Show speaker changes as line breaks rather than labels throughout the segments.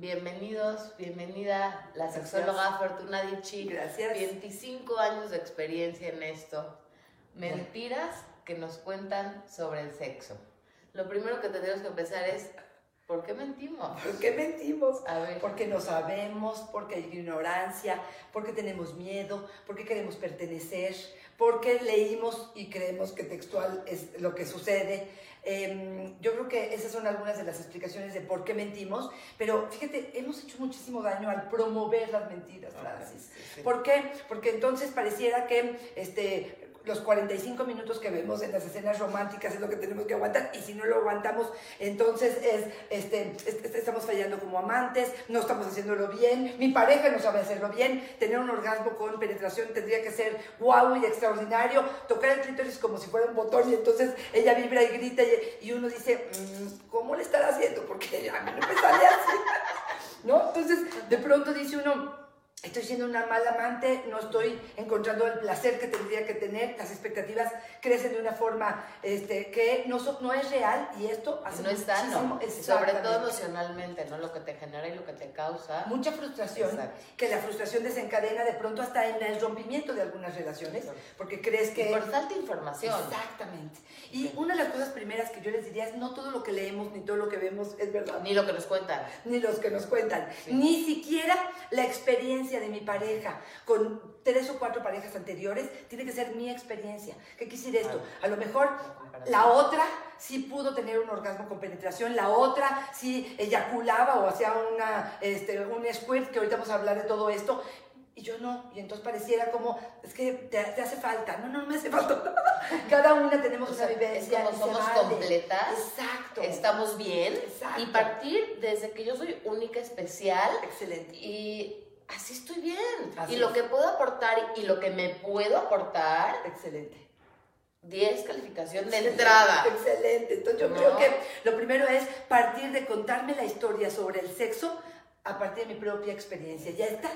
Bienvenidos, bienvenida la sexóloga Fortuna Dichi.
Gracias.
25 años de experiencia en esto. Mentiras que nos cuentan sobre el sexo. Lo primero que tenemos que empezar es, ¿por qué mentimos?
¿Por qué mentimos?
A ver.
Porque no sabemos, porque hay ignorancia, porque tenemos miedo, porque queremos pertenecer, porque leímos y creemos que textual es lo que sucede. Em, yo creo que esas son algunas de las explicaciones de por qué mentimos, pero fíjate, hemos hecho muchísimo daño al promover las mentiras, Francis. ¿Por qué? Porque entonces pareciera que este, los 45 minutos que vemos en las escenas románticas es lo que tenemos que aguantar y si no lo aguantamos, entonces es, este, estamos fallando como amantes, no estamos haciéndolo bien, mi pareja no sabe hacerlo bien, tener un orgasmo con penetración tendría que ser guau y extraordinario, tocar el clítoris como si fuera un botón y entonces ella vibra y grita y, uno dice, mm, ¿cómo le estará haciendo? Porque a mí no me sale así, ¿no? Entonces de pronto dice uno, estoy siendo una mala amante, no estoy encontrando el placer que tendría que tener, las expectativas crecen de una forma este, que no, no es real y esto
hace no está, no. sobre todo emocionalmente, ¿no? Lo que te genera y lo que te causa.
Mucha frustración, que la frustración desencadena de pronto hasta en el rompimiento de algunas relaciones, porque crees que...
Por falta de información.
Exactamente. Y una de las cosas primeras que yo les diría es no todo lo que leemos ni todo lo que vemos es verdad.
Ni lo que nos cuentan.
Ni los que nos cuentan. Ni siquiera la experiencia de mi pareja con tres o cuatro parejas anteriores, tiene que ser mi experiencia. ¿Qué quisiera esto? A lo mejor la otra sí pudo tener un orgasmo con penetración, la otra sí eyaculaba o hacía una, este, un squirt, que ahorita vamos a hablar de todo esto, y yo no. Y entonces pareciera como, es que te, hace falta. No, no, no me hace falta. Cada una tenemos una vivencia.
Es como somos completas.
Exacto.
Estamos bien. Exacto. Y partir desde que yo soy única, especial.
Excelente.
Y así estoy bien. y lo que puedo aportar y lo que me puedo aportar.
Excelente.
10 calificación de entrada.
Excelente. Entonces yo creo que lo primero es partir de contarme la historia sobre el sexo a partir de mi propia experiencia. Ya está.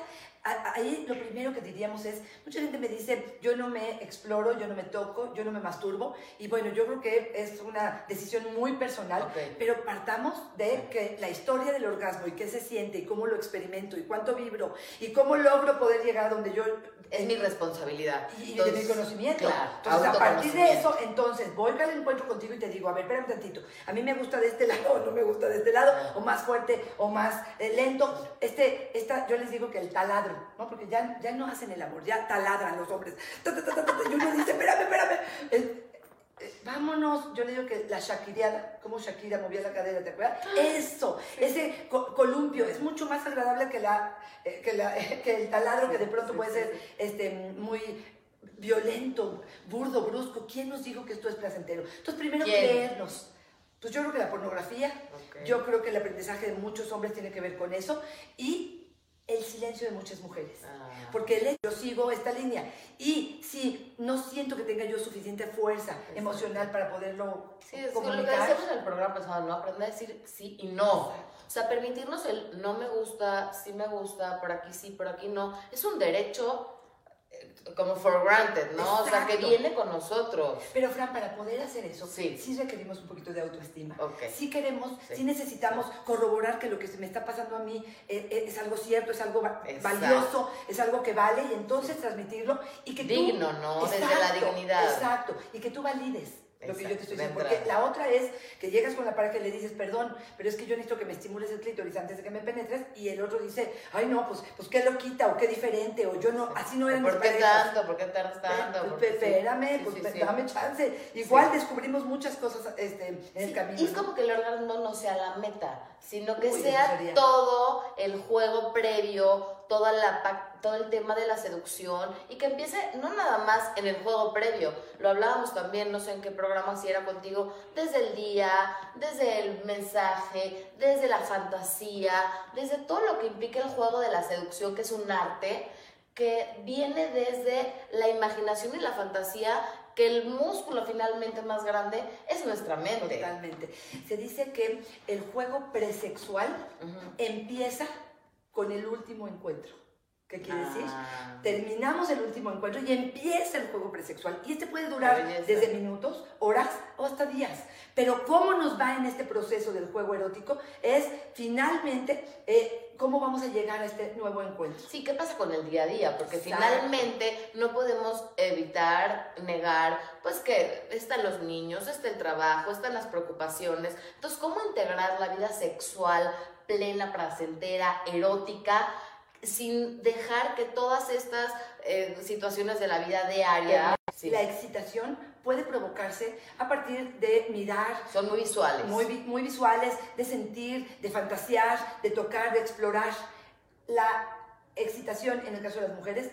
Ahí lo primero que diríamos es, mucha gente me dice, yo no me exploro, yo no me toco, yo no me masturbo, y bueno, yo creo que es una decisión muy personal, pero partamos de que la historia del orgasmo y qué se siente y cómo lo experimento y cuánto vibro y cómo logro poder llegar a donde yo...
Es mi responsabilidad.
Y, de mi conocimiento. entonces, a partir de eso, entonces, voy al encuentro contigo y te digo, a ver, espérame un tantito, a mí me gusta de este lado o no me gusta de este lado, o más fuerte o más eh, lento. Este, esta, yo les digo que el taladro ¿no? Porque ya, ya no hacen el amor, ya taladran los hombres. y uno dice, espérame, espérame. Eh, vámonos, yo le digo que la Shakiriada, como Shakira movía la cadera, ¿te acuerdas? Eso, ese columpio, es mucho más agradable que, la, eh, que, la, que el taladro que de pronto puede ser este, muy violento, burdo, brusco. ¿Quién nos dijo que esto es placentero? Entonces, primero creernos. Pues yo creo que la pornografía, yo creo que el aprendizaje de muchos hombres tiene que ver con eso y el silencio de muchas mujeres. Ah. Porque yo sigo esta línea. Y si no siento que tenga yo suficiente fuerza emocional para poderlo
sí, es comunicar. lo que decíamos en el programa pasado, ¿no? Aprender a decir sí y no. O sea, permitirnos el no me gusta, sí me gusta, por aquí sí, por aquí no. Es un derecho como for granted, ¿no? O sea, que viene con nosotros.
Pero Fran, para poder hacer eso, sí, requerimos un poquito de autoestima. Sí queremos, sí. necesitamos corroborar que lo que se me está pasando a mí eh, eh, es, algo cierto, es algo valioso, es algo que vale y entonces transmitirlo y que
Digno, ¿no? Desde la dignidad.
Exacto, y que tú valides lo que yo te estoy diciendo. Porque la otra es que llegas con la pareja y le dices, perdón, pero es que yo necesito que me estimules el clítoris antes de que me penetres. Y el otro dice, ay, no, pues, pues qué lo quita o qué diferente. O yo no, así no eran
¿Por qué tanto? ¿Por qué tardas
tanto? Pues, espérame, pues dame chance. Igual descubrimos muchas cosas este, en el camino.
Y es como que el orgasmo no sea la meta, sino que sea todo el juego previo, toda la, todo el tema de la seducción y que empiece no nada más en el juego previo, lo hablábamos también, no sé en qué programa si era contigo, desde el día, desde el mensaje, desde la fantasía, desde todo lo que implica el juego de la seducción, que es un arte que viene desde la imaginación y la fantasía que el músculo finalmente más grande es nuestra mente.
Totalmente. Se dice que el juego presexual empieza con el último encuentro. ¿Qué quiere decir? Ah. Terminamos el último encuentro y empieza el juego presexual. Y este puede durar desde minutos, horas o hasta días. Pero cómo nos va en este proceso del juego erótico es finalmente eh, cómo vamos a llegar a este nuevo encuentro.
Sí, ¿qué pasa con el día a día? Porque finalmente no podemos evitar, negar, pues que están los niños, está el trabajo, están las preocupaciones. Entonces, ¿cómo integrar la vida sexual plena, placentera, erótica? sin dejar que todas estas eh, situaciones de la vida diaria...
La excitación puede provocarse a partir de mirar.
Son muy visuales.
Muy, muy visuales, de sentir, de fantasear, de tocar, de explorar. La excitación, en el caso de las mujeres,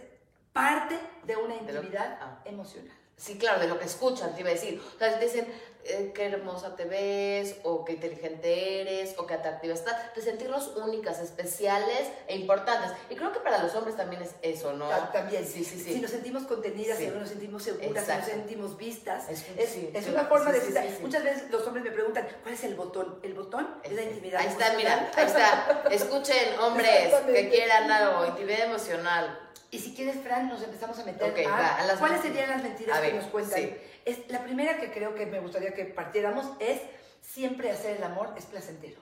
parte de una intimidad ah. emocional.
Sí, claro, de lo que escuchan, te iba a decir. O sea, te dicen, eh, qué hermosa te ves, o qué inteligente eres, o qué atractiva estás. De sentirnos únicas, especiales e importantes. Y creo que para los hombres también es eso, ¿no?
también. Sí, sí, sí. Si nos sentimos contenidas, si nos sentimos seguras, si nos sentimos vistas. Es, es, una forma de vida. Muchas veces los hombres me preguntan, ¿cuál es el botón? El botón es la intimidad
Ahí está, mira, ahí está. Escuchen, hombres que quieran algo, intimidad emocional
y si quieres, Fran, nos empezamos a meter a, las cuáles serían las mentiras que nos cuentan. Es, la primera que creo que me gustaría que partiéramos es siempre hacer el amor es placentero.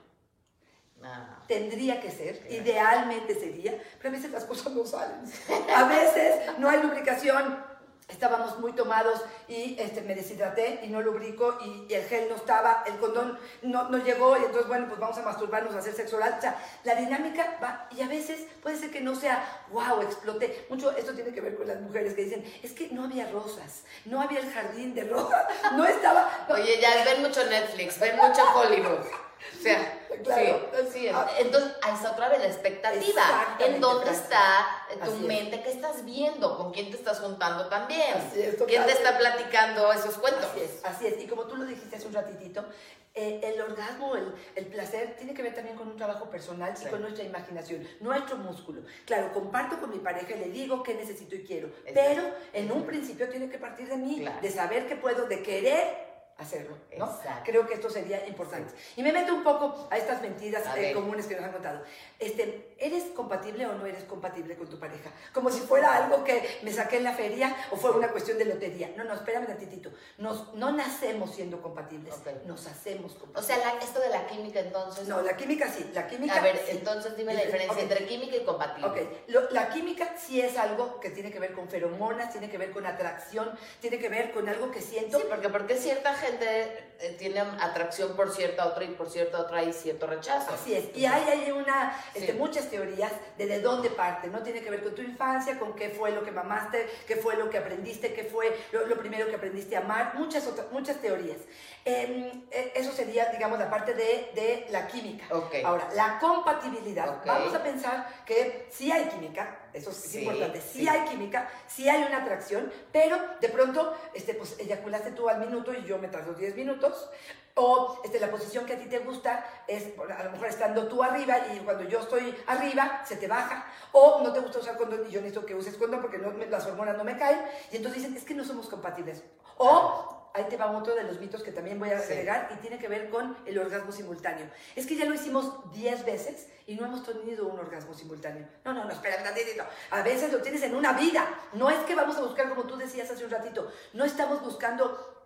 Ah. Tendría que ser, idealmente sería, pero a veces las cosas no salen. A veces no hay lubricación, estábamos muy tomados y este, me deshidraté y no lubrico y, el gel no estaba, el condón no, no, llegó y entonces, bueno, pues vamos a masturbarnos, a hacer sexo oral. O sea, la dinámica va y a veces puede ser que no sea, wow, exploté. Mucho esto tiene que ver con las mujeres que dicen, es que no había rosas, no había el jardín de rosas, no estaba...
Oye, ya ven mucho Netflix, ven mucho Hollywood. O sea, claro, sí, ah, entonces ahí está otra vez la expectativa. ¿En dónde está tu mente? ¿Qué estás viendo? ¿Con quién te estás juntando también? ¿Quién te está platicando esos cuentos?
Así es, así es. Y como tú lo dijiste hace un ratitito, eh, el orgasmo, el, el, placer, tiene que ver también con un trabajo personal y con nuestra imaginación, nuestro músculo. Claro, comparto con mi pareja y le digo qué necesito y quiero, pero en un principio tiene que partir de mí, de saber que puedo, de querer hacerlo, ¿no? Creo que esto sería importante. Y me meto un poco a estas mentiras eh, comunes que nos han contado. Este, ¿Eres compatible o no eres compatible con tu pareja? Como si fuera algo que me saqué en la feria o fue una cuestión de lotería. No, no, espérame un tantitito. Nos, no nacemos siendo compatibles, nos hacemos compatibles.
O sea, esto de la química entonces...
No, la química sí, la química...
A ver, entonces dime la diferencia entre química y compatible.
Ok, la química sí es algo que tiene que ver con feromonas, tiene que ver con atracción, tiene que ver con algo que siento...
Sí, porque, porque cierta gente eh, tiene atracción por cierta otra y por cierta otra hay cierto rechazo.
Así es. Y hay, hay una, este, muchas teorías de de dónde parte, ¿no? Tiene que ver con tu infancia, con qué fue lo que mamaste, qué fue lo que aprendiste, qué fue lo, primero que aprendiste a amar, muchas, otras, muchas teorías. Em, e, eso sería, digamos, la parte de, de la química. Ahora, la compatibilidad. Vamos a pensar que sí hay química, eso es importante. Sí, hay química, sí hay una atracción, pero de pronto, este, pues eyaculaste tú al minuto y yo me tardo 10 minutos. O este, la posición que a ti te gusta es, a lo mejor estando tú arriba y cuando yo estoy arriba se te baja. O no te gusta usar condón y yo necesito que uses condón porque no, las hormonas no me caen. Y entonces dicen, es que no somos compatibles. O ahí te va otro de los mitos que también voy a agregar y tiene que ver con el orgasmo simultáneo. Es que ya lo hicimos 10 veces y no hemos tenido un orgasmo simultáneo. No, no, no, espera un ratito. A veces lo tienes en una vida. No es que vamos a buscar, como tú decías hace un ratito, no estamos buscando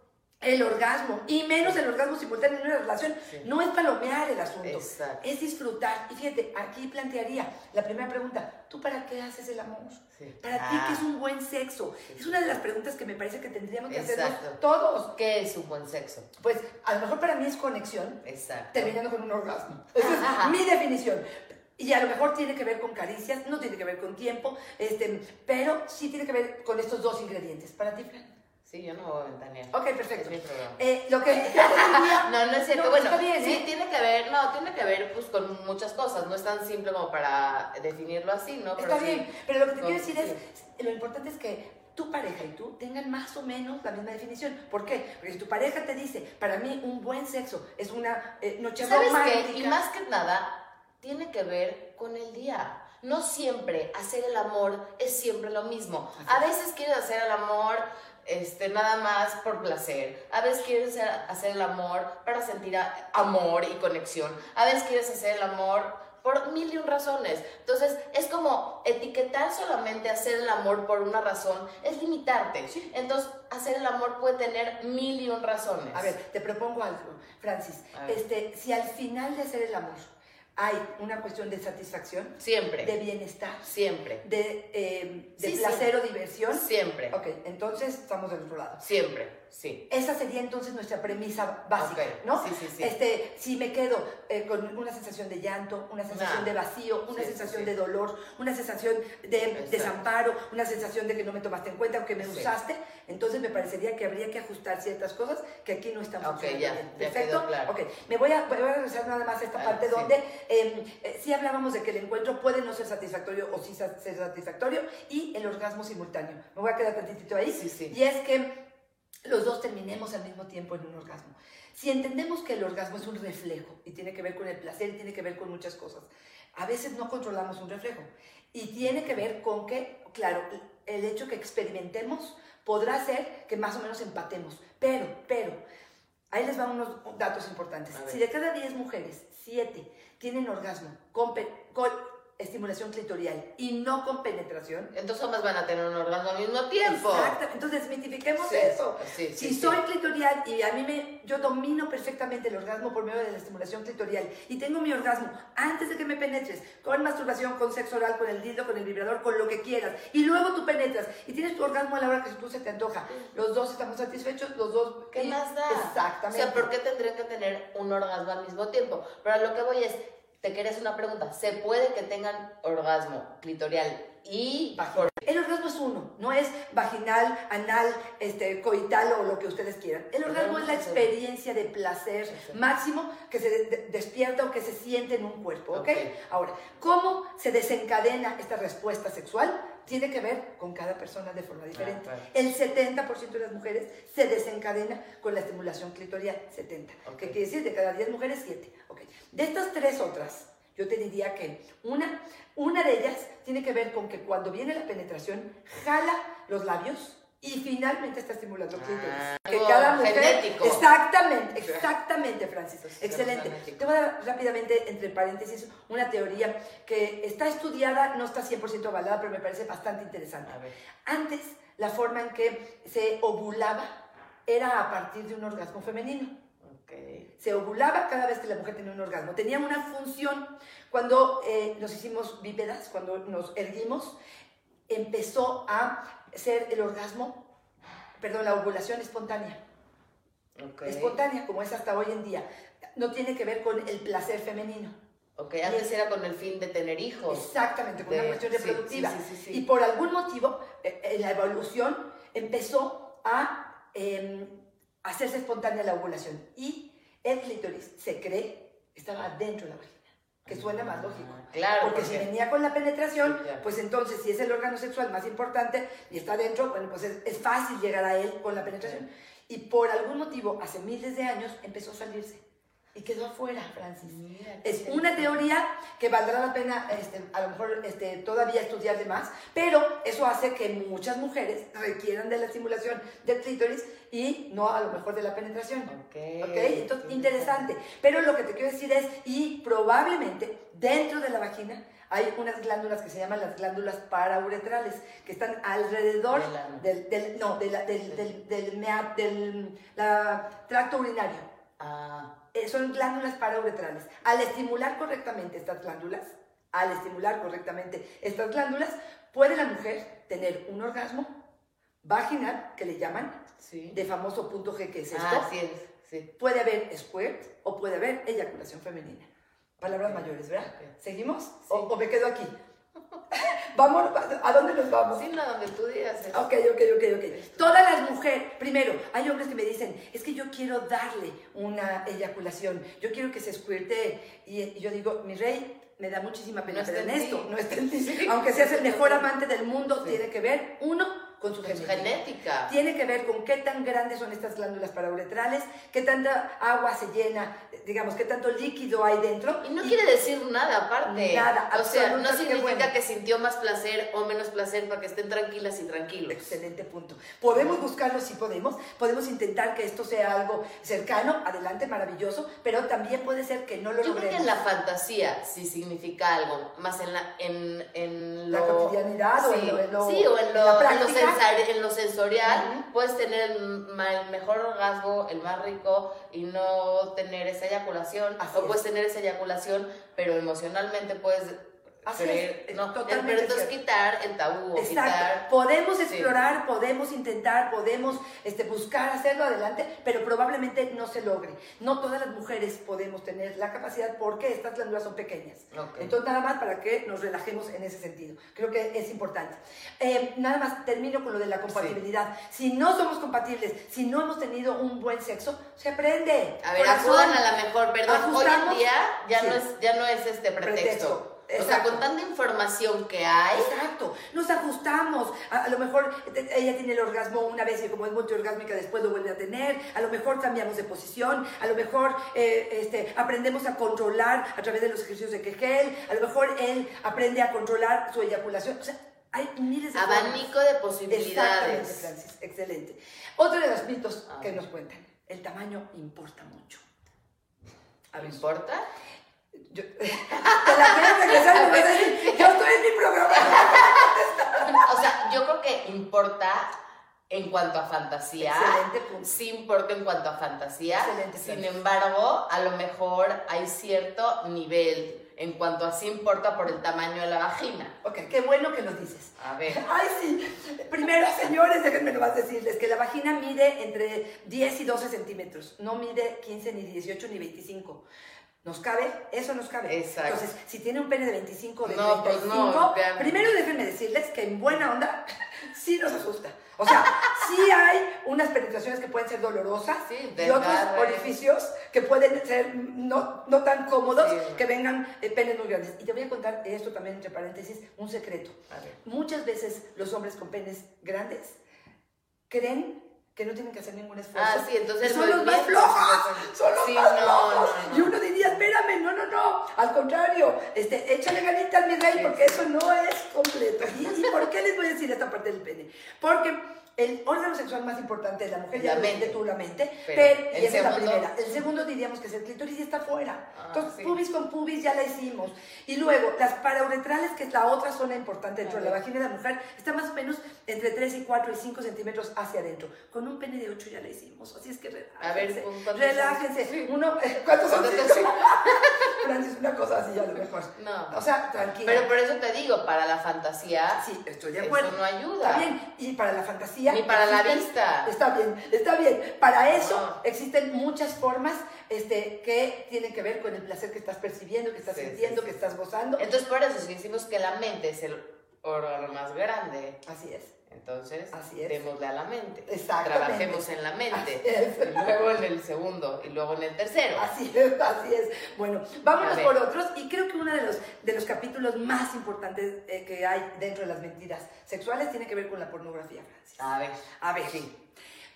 el orgasmo, y menos el orgasmo simultáneo en una relación, no es palomear el asunto, es disfrutar. Y fíjate, aquí plantearía la primera pregunta, ¿tú para qué haces el amor? Para ti, ¿qué es ah. un buen sexo? Es una de las preguntas que me parece que tendríamos que hacer todos.
¿Qué es un buen sexo?
Pues a lo mejor para mí es conexión, terminando con un orgasmo. Esa es mi definición. Y a lo mejor tiene que ver con caricias, no tiene que ver con tiempo, este, pero sí tiene que ver con estos dos ingredientes. Para ti, Fran.
Sí, yo no voy a ventanear.
Ok, perfecto. Es mi programa. Eh, lo que
no, no es cierto. bueno, sí, ¿eh? tiene que ver, no, tiene que ver pues con muchas cosas. No es tan simple como para definirlo así, ¿no?
Está bien, pero lo que te quiero decir es, lo importante es que tu pareja y tú tengan más o menos la misma definición. ¿Por qué? Porque si tu pareja te dice, para mí un buen sexo es una eh, noche ¿Sabes romántica.
Qué? Y más que nada, tiene que ver con el día. No siempre hacer el amor es siempre lo mismo. A veces quieres hacer el amor este, nada más por placer. A veces quieres hacer, el amor para sentir amor y conexión. A veces quieres hacer el amor por mil y un razones. Entonces, es como etiquetar solamente hacer el amor por una razón, es limitarte. Entonces, hacer el amor puede tener mil y un razones.
A ver, te propongo algo, Francis. Este, si al final de hacer el amor hay una cuestión de satisfacción.
Siempre.
De bienestar.
Siempre.
De, eh, de placer o diversión.
Siempre.
Ok, entonces estamos del otro lado.
Siempre. Sí.
Esa sería entonces nuestra premisa básica, ¿no?
Sí, sí, sí.
Este, si me quedo eh, con una sensación de llanto, una sensación de vacío, una sensación de dolor, una sensación de desamparo, una sensación de que no me tomaste en cuenta o que me usaste, entonces me parecería que habría que ajustar ciertas cosas que aquí no están
funcionando. ya,
bien. Perfecto. claro. Ok, me voy a, voy a regresar nada más a esta parte donde em, eh, sí hablábamos de que el encuentro puede no ser satisfactorio o sí ser satisfactorio y el orgasmo simultáneo. Me voy a quedar tantitito ahí.
Sí, sí.
Y es que los dos terminemos al mismo tiempo en un orgasmo. Si entendemos que el orgasmo es un reflejo y tiene que ver con el placer y tiene que ver con muchas cosas, a veces no controlamos un reflejo y tiene que ver con que, claro, el hecho que experimentemos podrá ser que más o menos empatemos, pero, pero, ahí les van unos datos importantes. Si de cada 10 mujeres, 7 tienen orgasmo con, con estimulación clitorial y no con penetración.
Entonces ambas van a tener un orgasmo al mismo tiempo.
Exacto, entonces desmitifiquemos eso. si soy clitorial y a mí me, yo domino perfectamente el orgasmo por medio de la estimulación clitorial y tengo mi orgasmo antes de que me penetres, con masturbación, con sexo oral, con el dildo, con el vibrador, con lo que quieras, y luego tú penetras y tienes tu orgasmo a la hora que tú se te antoja, los dos estamos satisfechos, los dos...
¿Qué más da?
Exactamente.
O sea, ¿por qué tendrían que tener un orgasmo al mismo tiempo? Pero lo que voy es, te querés una pregunta. ¿Se puede que tengan orgasmo clitorial y
vaginal? El orgasmo es uno, no es vaginal, anal, este, coital o lo que ustedes quieran. El orgasmo es la experiencia de placer máximo que se despierta o que se siente en un cuerpo, ¿ok? Ahora, ¿cómo se desencadena esta respuesta sexual? Tiene que ver con cada persona de forma diferente. Ah, El 70% de las mujeres se desencadena con la estimulación clitorial, 70. ¿Qué quiere decir? De cada 10 mujeres, 7. Okay. De estas tres otras, yo te diría que una, una de ellas tiene que ver con que cuando viene la penetración, jala los labios y finalmente está estimulando.
Ah, que cada mujer. Genético.
Exactamente, exactamente, Francis. Excelente. Te voy a dar rápidamente, entre paréntesis, una teoría que está estudiada, no está 100% avalada, pero me parece bastante interesante. Antes, la forma en que se ovulaba era a partir de un orgasmo femenino. Se ovulaba cada vez que la mujer tenía un orgasmo. Tenía una función. Cuando eh, nos hicimos bípedas, cuando nos erguimos, empezó a ser el orgasmo, perdón, la ovulación espontánea. Espontánea, como es hasta hoy en día. No tiene que ver con el placer femenino.
Ok, antes era con el fin de tener hijos.
Exactamente, con una cuestión reproductiva. y por algún motivo, eh, eh, la evolución empezó a em, hacerse espontánea la ovulación. Y el clítoris, se cree, estaba dentro de la vagina. Que suena más lógico.
Claro.
Porque, si venía con la penetración, pues entonces, si es el órgano sexual más importante y está dentro, bueno, pues es, fácil llegar a él con la penetración. Y por algún motivo, hace miles de años, empezó a salirse y quedó afuera, Francis. es una teoría que valdrá la pena este, a lo mejor este, todavía estudiar de más, pero eso hace que muchas mujeres requieran de la estimulación del clítoris y no a lo mejor de la penetración.
Ok.
Entonces, interesante. Pero lo que te quiero decir es, y probablemente dentro de la vagina hay unas glándulas que se llaman las glándulas parauretrales, que están alrededor del, del, no, del, del, del, tracto urinario.
Ah.
Eh, son glándulas parauretrales. Al estimular correctamente estas glándulas, al estimular correctamente estas glándulas, puede la mujer tener un orgasmo vaginal, que le llaman, de famoso punto G, que es esto.
Ah, sí sí.
Puede haber squirt o puede haber eyaculación femenina. Palabras mayores, ¿verdad? ¿Seguimos? O, me quedo aquí? Vamos, ¿a dónde nos vamos?
Sí, no, donde tú digas.
Ok, ok, ok, ok. Todas las mujeres, primero, hay hombres que me dicen, es que yo quiero darle una eyaculación, yo quiero que se squirte. Y, yo digo, mi rey, me da muchísima pena, pero en esto, no está en ti. Aunque seas el mejor amante del mundo, tiene que ver, uno, con su genética.
genética.
Tiene que ver con qué tan grandes son estas glándulas parauretrales, qué tanta agua se llena, digamos, qué tanto líquido hay dentro.
Y no quiere decir nada aparte.
Nada,
O sea, no significa
bueno.
que sintió más placer o menos placer para que estén tranquilas y tranquilos.
Excelente punto. Podemos buscarlo, sí podemos. Podemos intentar que esto sea algo cercano, adelante, maravilloso, pero también puede ser que no lo
Yo creo que
logremos.
en la fantasía sí significa algo, más en la, en, en
La
lo...
cotidianidad o en lo- en lo-
sí, o en lo, en
práctica.
En lo sensorial,
Ujú.
puedes tener el, mejor orgasmo, el más rico, y no tener esa eyaculación,
Así
o
es.
puedes tener esa eyaculación, pero emocionalmente puedes
Así
creer...
es,
no,
totalmente
pero entonces
cierto.
quitar el tabú,
Exacto.
quitar...
Podemos
Sí.
explorar, podemos intentar, podemos este, buscar hacerlo adelante, pero probablemente no se logre. No todas las mujeres podemos tener la capacidad porque estas glándulas son pequeñas. Entonces, nada más para que nos relajemos en ese sentido. Creo que es importante. Eh, nada más termino con lo de la compatibilidad. Si no somos compatibles, si no hemos tenido un buen sexo, se aprende.
A ver, acudan a la mejor, perdón, hoy en día ya,
Sí.
no es, ya no es este pretexto.
Pretexto,
O sea, con tanta información que hay,
Exacto, nos ajustamos. A, a lo mejor ella tiene el orgasmo una vez y como es multiorgásmica después lo vuelve a tener. A lo mejor cambiamos de posición. A lo mejor eh, este, aprendemos a controlar a través de los ejercicios de Kegel. A lo mejor él aprende a controlar su eyaculación. O sea, hay miles de formas.
abanico de
Exactamente,
posibilidades.
Francis. Excelente. Otro de los mitos
Ah.
que nos cuentan. El tamaño importa mucho. A
¿No
ver,
importa?
Yo- te la quieres regresar y me vas a decir, yo estoy en mi programa.
O sea, yo creo que importa en cuanto a fantasía.
Excelente punto.
Sí importa en cuanto a fantasía.
Excelente,
Sin
Francis.
embargo, a lo mejor hay cierto nivel en cuanto a sí importa por el tamaño de la vagina.
Ok, qué bueno que nos dices.
A ver.
Ay, sí. Primero, señores, déjenme nomás decirles que la vagina mide entre 10 y 12 centímetros. No mide 15, ni 18, ni 25. ¿Nos cabe? Eso nos cabe.
Exacto.
Entonces, si tiene un pene de 25 o de
No, pues
35,
no, ya-
primero déjenme decirles que en buena onda sí nos asusta. O sea, sí hay unas penetraciones que pueden ser dolorosas
Sí,
y otros orificios que pueden ser no, no tan cómodos,
Sí.
que vengan eh, penes muy grandes. Y te voy a contar esto también, entre paréntesis, un secreto. Muchas veces los hombres con penes grandes creen que no tienen que hacer ningún esfuerzo.
Ah, sí, entonces
son los más flojos. Son los
sí,
más
no,
flojos.
no, no.
Y uno diría, espérame, no, no, no. Al contrario, este, échale ganitas, mi rey, porque eso no es completo. ¿Y, ¿Y por qué les voy a decir esta parte del pene? Porque el órgano sexual más importante de la mujer, ya
La
lo
mente.
tú, la mente,
Pero,
pero, y
¿el
esa es la
segundo?
primera. El segundo diríamos que es el clítoris y está afuera.
Ah,
Entonces,
sí.
pubis con pubis ya la hicimos. Y luego, las parauretrales, que es la otra zona importante dentro de la vagina de la mujer, está más o menos entre 3 y 4 y 5 centímetros hacia adentro. Con un pene de 8 ya la hicimos. Así es que relájense.
A ver,
relájense.
Sí.
Uno, eh, ¿Cuántos son? Francis, una cosa así a lo mejor.
No.
O sea, tranquila.
Pero por eso te digo, para la fantasía,
Sí, estoy de
eso
acuerdo.
no ayuda.
Está bien. Y para la fantasía.
Ni para la vista.
Está bien, está bien. Para eso
No.
existen muchas formas este, que tienen que ver con el placer que estás percibiendo, que estás
Sí,
sintiendo,
sí.
que estás gozando.
Entonces, por eso, decimos que la mente es el órgano más grande,
Así es.
Entonces,
Así es.
démosle a la mente. Trabajemos en la mente.
Así es.
Y luego en el segundo, y luego en el tercero.
Así es, así es. Bueno, vámonos por otros. Y creo que uno de los, de los capítulos más importantes eh, que hay dentro de las mentiras sexuales tiene que ver con la pornografía, Francis.
A ver.
A ver,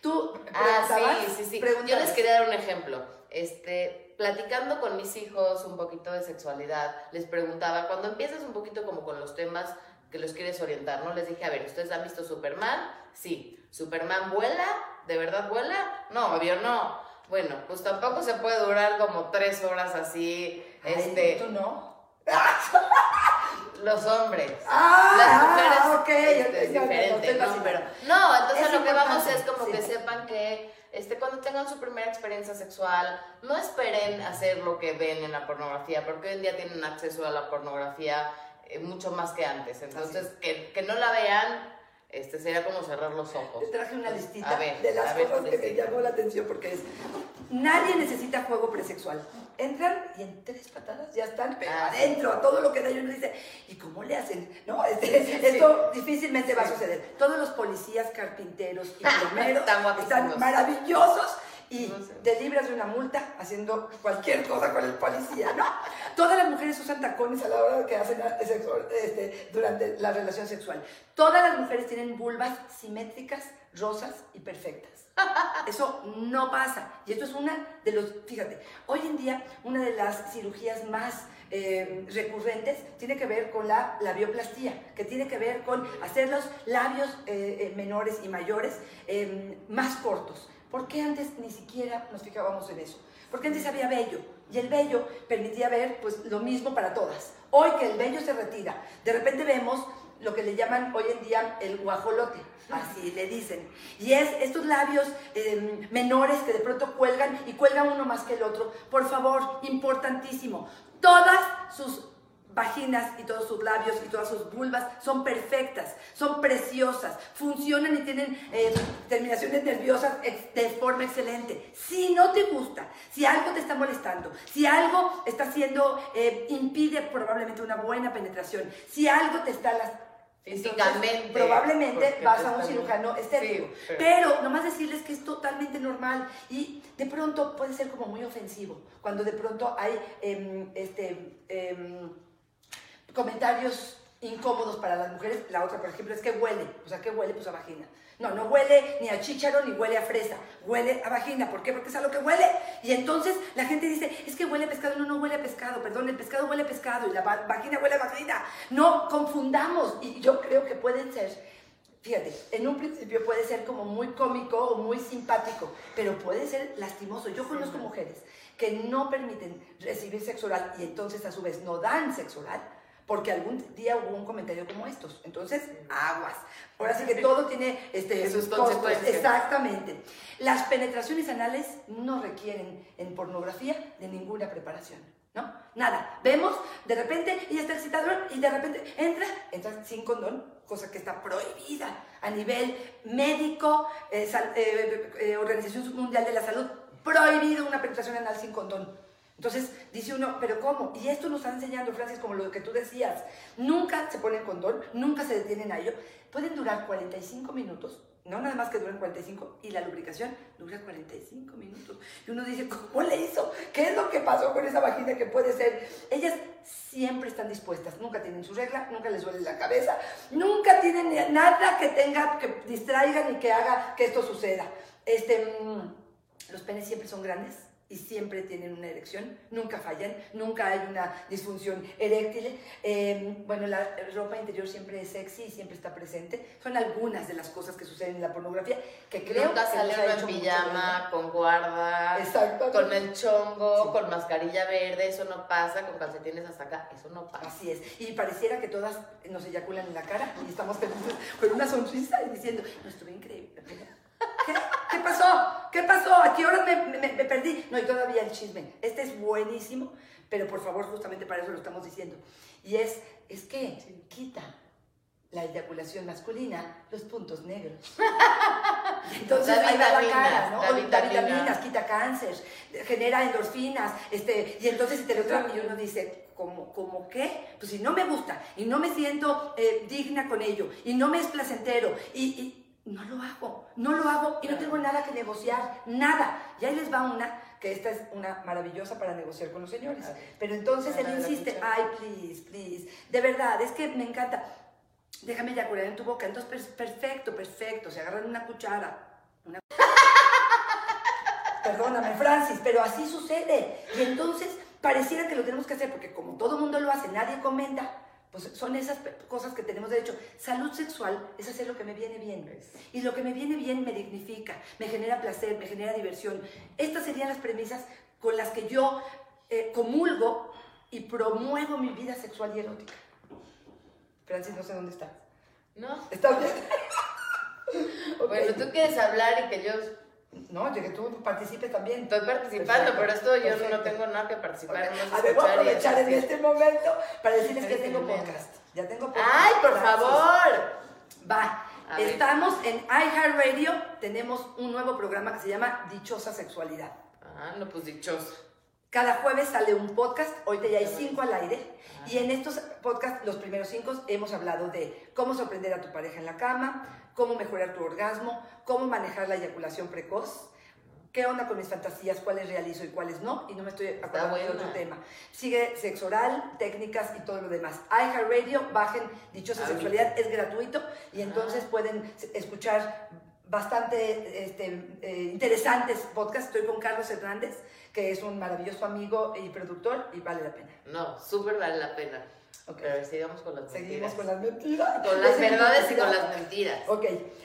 Tú
Ah, sí, sí, sí. Yo les quería dar un ejemplo. Este, platicando con mis hijos un poquito de sexualidad, les preguntaba, cuando empiezas un poquito como con los temas que los quieres orientar, ¿no? Les dije, a ver, ¿ustedes han visto Superman? Sí. ¿Superman vuela? ¿De verdad vuela? No, obvio no. Bueno, pues tampoco se puede durar como tres horas así,
Ay,
este,
¿Tú no?
los hombres.
Ah,
Las mujeres
ah, ok,
este, es diferente, ¿no?
vacilando.
Pero, no, entonces
Es
lo que vamos es como
sí.
que sepan que este, cuando tengan su primera experiencia sexual, no esperen hacer lo que ven en la pornografía, porque hoy en día tienen acceso a la pornografía mucho más que antes. Entonces, que, que no la vean, este, sería como cerrar los ojos.
Te traje una listita
A ver,
de las
ver,
cosas que me
listita.
llamó la atención porque es nadie necesita juego presexual. Entran y en tres patadas ya están pero
Ah, sí.
adentro, a todo lo que da y uno dice, ¿y cómo le hacen? No, Este, esto difícilmente va a
Sí.
suceder. Todos los policías, carpinteros y plomeros
están
maravillosos y te libras de una multa haciendo cualquier cosa con el policía, ¿no? Todas las mujeres usan tacones a la hora de que hacen este, durante la relación sexual. Todas las mujeres tienen vulvas simétricas, rosas y perfectas. Eso no pasa. Y esto es una de los, fíjate, hoy en día una de las cirugías más eh, recurrentes tiene que ver con la labioplastía, que tiene que ver con hacer los labios eh, eh, menores y mayores más cortos. ¿Por qué antes ni siquiera nos fijábamos en eso? Porque antes había vello y el vello permitía ver pues lo mismo para todas. Hoy que el vello se retira, de repente vemos lo que le llaman hoy en día el guajolote, así le dicen. Y es estos labios em, menores que de pronto cuelgan y cuelgan uno más que el otro. Por favor, importantísimo, todas sus vaginas y todos sus labios y todas sus vulvas son perfectas, son preciosas, funcionan y tienen em, terminaciones nerviosas de forma excelente. Si no te gusta, si algo te está molestando, si algo está haciendo, eh, impide probablemente una buena penetración, si algo te está las,
Físicamente.
probablemente vas a un cirujano estético. pero... nomás decirles que es totalmente normal y de pronto puede ser como muy ofensivo. Cuando de pronto hay em, este, em, comentarios incómodos para las mujeres. La otra, por ejemplo, es que huele. O sea, ¿qué huele? Pues a vagina. No, no huele ni a chícharo ni huele a fresa, huele a vagina. ¿Por qué? Porque es a lo que huele. Y entonces la gente dice, es que huele a pescado. No, no huele a pescado, perdón, el pescado huele a pescado y la vagina huele a vagina. No confundamos. Y yo creo que pueden ser, fíjate, en un principio puede ser como muy cómico o muy simpático, pero puede ser lastimoso. Yo conozco mujeres que no permiten recibir sexo oral y entonces a su vez no dan sexo oral porque algún día hubo un comentario como estos. Entonces, aguas. Ahora sí que todo tiene este, sus consecuencias. Exactamente. Las penetraciones anales no requieren en pornografía de ninguna preparación. ¿No? Nada. Vemos, de repente, y está excitador, y de repente entra, entra sin condón, cosa que está prohibida a nivel médico, eh, eh, eh, Organización Mundial de la Salud, prohibido una penetración anal sin condón. Entonces dice uno, pero ¿cómo? Y esto nos está enseñando, Francis, como lo que tú decías, nunca se ponen condón, nunca se detienen a ello. Pueden durar 45 minutos, no nada más que duren 45, y la lubricación dura 45 minutos. Y uno dice, ¿cómo le hizo? ¿Qué es lo que pasó con esa vagina que puede ser? Ellas siempre están dispuestas, nunca tienen su regla, nunca les duele la cabeza, nunca tienen nada que tenga, que distraigan y que haga que esto suceda. Este, mm, los penes siempre son grandes y siempre tienen una erección, nunca fallan, nunca hay una disfunción eréctil. Em, bueno, la ropa interior siempre es sexy y siempre está presente. Son algunas de las cosas que suceden en la pornografía que creo
nunca
que
sale en pijama, con guarda, con el chongo, con mascarilla verde, eso no pasa, con calcetines hasta acá, eso no pasa.
Así es. Y pareciera que todas nos eyaculan en la cara y estamos con una sonrisa y diciendo, no, estuve increíble. ¿Qué? ¿Qué pasó? ¿Qué pasó? ¿A qué horas me, me, perdí? No, y todavía el chisme. Este es buenísimo, pero por favor, justamente para eso lo estamos diciendo. Y es, es que quita la eyaculación masculina los puntos negros. Entonces ahí va la cara, ¿no? Da vitaminas, quita cáncer, genera endorfinas, este, y entonces si te lo y uno dice, ¿cómo, ¿cómo qué? Pues si no me gusta y no me siento eh, digna con ello y no me es placentero y no lo hago, no lo hago y no tengo nada que negociar, nada. Y ahí les va una, que esta es una maravillosa para negociar con los señores. Pero entonces él insiste, ay, please, please, de verdad, es que me encanta. Déjame eyacular en tu boca. Entonces, perfecto, perfecto. Se agarran una cuchara. Perdóname, Francis, pero así sucede. Y entonces pareciera que lo tenemos que hacer porque como todo mundo lo hace, nadie comenta pues son esas cosas que tenemos derecho. Salud sexual es hacer lo que me viene bien. Y lo que me viene bien me dignifica, me genera placer, me genera diversión. Estas serían las premisas con las que yo eh, comulgo y promuevo mi vida sexual y erótica. Francis, no sé dónde estás.
¿No?
¿Estás bien?
Bueno, tú quieres hablar y que yo
no, de que tú participes también.
Estoy participando, pero esto yo no tengo nada que participar.
a ver, voy a aprovechar en este momento para decirles que tengo podcast. Ya tengo podcast.
¡Ay, por favor!
Va. Estamos en iHeartRadio. Tenemos un nuevo programa que se llama Dichosa Sexualidad.
Ah, no, pues dichoso.
Cada jueves sale un podcast, hoy ya hay cinco al aire, ah. y en estos podcasts, los primeros cinco, hemos hablado de cómo sorprender a tu pareja en la cama, cómo mejorar tu orgasmo, cómo manejar la eyaculación precoz, qué onda con mis fantasías, cuáles realizo y cuáles no, y no me estoy acordando de otro tema. Sigue sexo oral, técnicas y todo lo demás. iHeartRadio, bajen Dichosa ah, Sexualidad, es gratuito y entonces pueden escuchar bastante este, eh, interesantes podcasts. Estoy con Carlos Hernández, que es un maravilloso amigo y productor y vale la pena.
No, súper vale la pena. Okay. Pero sigamos con las mentiras.
Seguimos con las mentiras.
Con las verdades y con las mentiras.
Ok.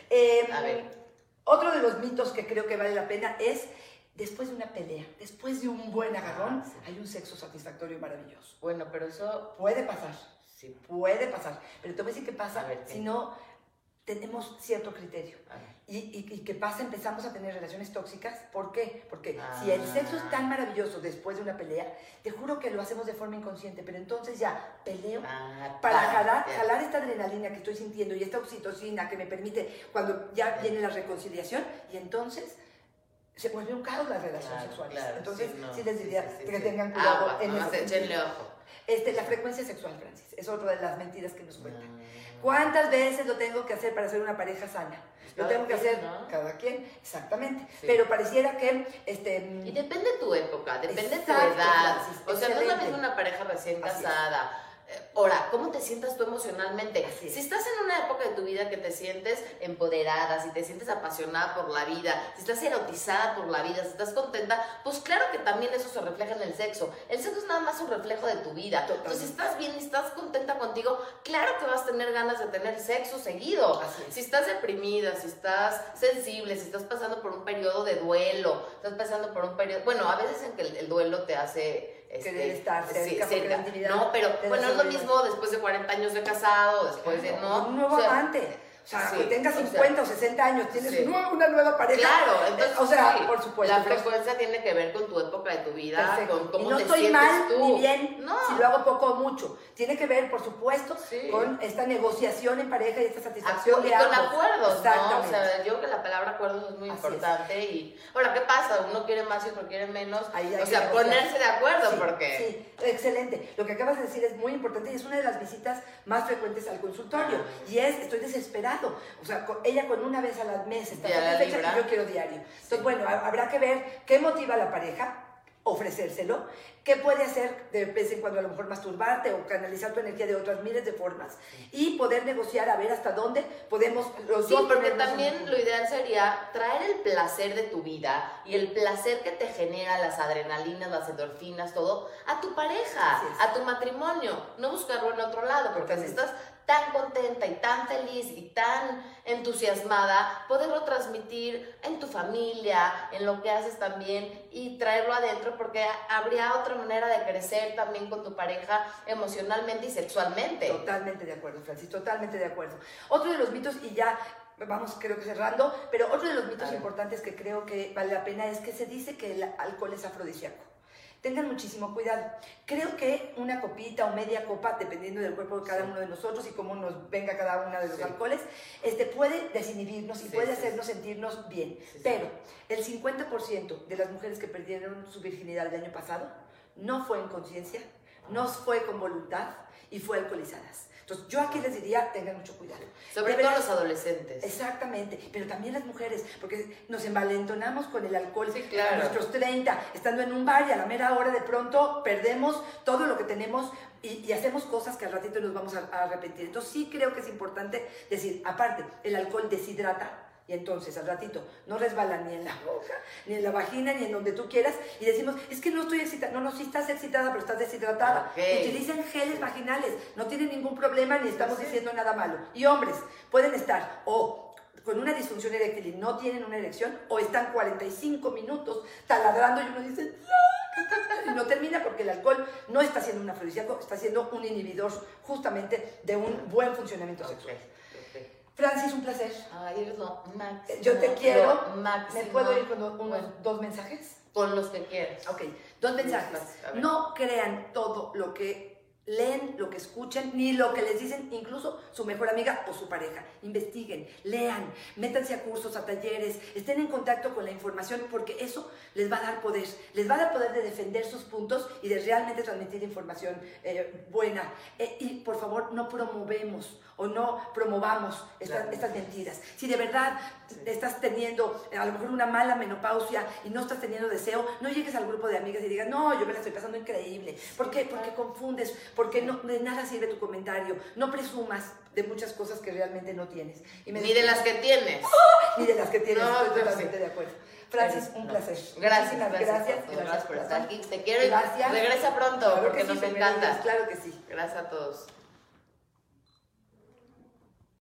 Em, A ver. Otro de los mitos que creo que vale la pena es después de una pelea, después de un buen agarrón, ah, hay un sexo satisfactorio maravilloso.
Bueno, pero eso
puede pasar. Sí. Puede pasar. Pero te voy a decir qué pasa si no tenemos cierto criterio. Y, y, que pasa, empezamos a tener relaciones tóxicas. ¿Por qué? Porque si el sexo es tan maravilloso después de una pelea, te juro que lo hacemos de forma inconsciente, pero entonces ya peleo ah, para jalar, jalar, esta adrenalina que estoy sintiendo y esta oxitocina que me permite cuando ya viene la reconciliación y entonces se vuelve un caos las relaciones sexuales. entonces, sí, les diría que tengan cuidado en
ese ojo.
Este, la frecuencia sexual, Francis, es otra de las mentiras que nos cuentan. ¿Cuántas veces lo tengo que hacer para ser una pareja sana? Lo tengo que hacer cada quien, exactamente. Pero pareciera que... Este,
y depende de tu época, depende de tu edad. o sea, no es la misma una pareja recién casada Ahora, ¿cómo te sientas tú emocionalmente? Si estás en una época de tu vida que te sientes empoderada, si te sientes apasionada por la vida, si estás erotizada por la vida, si estás contenta, pues claro que también eso se refleja en el sexo. El sexo es nada más un reflejo de tu vida. Entonces, si estás bien y estás contenta contigo, claro que vas a tener ganas de tener sexo seguido. Si estás deprimida, si estás sensible, si estás pasando por un periodo de duelo, estás pasando por un periodo, bueno, a veces en que el duelo te hace
este, querer estar cerca, sí.
No, pero bueno, es lo mismo después de 40 años de casado, después de no.
Un nuevo amante. O sea, que tengas 50 o, 60 años, tienes una nueva pareja.
Claro, entonces,
o sea, por supuesto.
La frecuencia tiene que ver con tu época de tu vida, con cómo
y no estoy mal ni bien si lo hago poco o mucho. Tiene que ver, por supuesto, con esta negociación en pareja y esta satisfacción
y con acuerdos, ¿no? O sea, yo creo que la palabra acuerdos es muy importante. Y ahora, ¿qué pasa? Uno quiere más y otro quiere menos. o sea, ponerse de acuerdo, porque.
Sí, excelente. Lo que acabas de decir es muy importante y es una de las visitas más frecuentes al consultorio. Ah. Y es, estoy desesperada o sea, ella con una vez a la mes está satisfecha y yo quiero diario. Entonces, bueno, habrá que ver qué motiva a la pareja, ofrecérselo, qué puede hacer de vez en cuando a lo mejor masturbarte o canalizar tu energía de otras miles de formas y poder negociar a ver hasta dónde podemos
los sí, porque también lo ideal sería traer el placer de tu vida y el placer que te genera las adrenalinas, las endorfinas, todo a tu pareja, a tu matrimonio, no buscarlo en otro lado, porque si estás tan contenta y tan feliz y tan entusiasmada, poderlo transmitir en tu familia, en lo que haces también y traerlo adentro porque habría otra manera de crecer también con tu pareja emocionalmente y sexualmente.
Totalmente de acuerdo, Francis, totalmente de acuerdo. Otro de los mitos, y ya vamos creo que cerrando, pero otro de los mitos importantes que creo que vale la pena es que se dice que el alcohol es afrodisíaco tengan muchísimo cuidado. Creo que una copita o media copa, dependiendo del cuerpo de cada uno de nosotros y cómo nos venga cada uno de los alcoholes, este, puede desinhibirnos y puede hacernos sentirnos bien. Pero el 50% de las mujeres que perdieron su virginidad el año pasado no fue en conciencia, no fue con voluntad y fue alcoholizadas. Entonces, yo aquí les diría, tengan mucho cuidado.
Sobre todo los adolescentes.
Exactamente, pero también las mujeres, porque nos envalentonamos con el alcohol a nuestros 30, estando en un bar y a la mera hora de pronto perdemos todo lo que tenemos y, hacemos cosas que al ratito nos vamos a, a arrepentir. Entonces, sí creo que es importante decir, aparte, el alcohol deshidrata, y entonces al ratito no resbala ni en la boca, ni en la vagina, ni en donde tú quieras. Y decimos, es que no estoy excitada. No, no, sí estás excitada, pero estás deshidratada. Utilicen geles vaginales. No tienen ningún problema ni estamos diciendo nada malo. Y hombres pueden estar o con una disfunción eréctil y no tienen una erección, o están 45 minutos taladrando y uno dice, y no termina porque el alcohol no está siendo un afrodisíaco, está siendo un inhibidor justamente de un buen funcionamiento sexual. Francis, un placer.
Ay, eres lo máximo.
Yo te quiero. ¿Me puedo ir con unos dos mensajes?
Con los que quieras.
Ok, dos mensajes. No crean todo lo que leen lo que escuchen, ni lo que les dicen incluso su mejor amiga o su pareja. Investiguen, lean, métanse a cursos, a talleres, estén en contacto con la información porque eso les va a dar poder, les va a dar poder de defender sus puntos y de realmente transmitir información eh, buena. Eh, y por favor, no promovemos o no promovamos estas, mentiras. Si de verdad estás teniendo a lo mejor una mala menopausia y no estás teniendo deseo, no llegues al grupo de amigas y digas, no, yo me la estoy pasando increíble. ¿Por qué? Porque confundes, porque no, de nada sirve tu comentario. No presumas de muchas cosas que realmente no tienes.
ni de las que tienes.
Ni de las que tienes, estoy totalmente de acuerdo. Francis, un placer.
Gracias, gracias, gracias, por estar aquí. Te quiero y regresa pronto porque nos encanta.
Claro que sí.
Gracias a todos.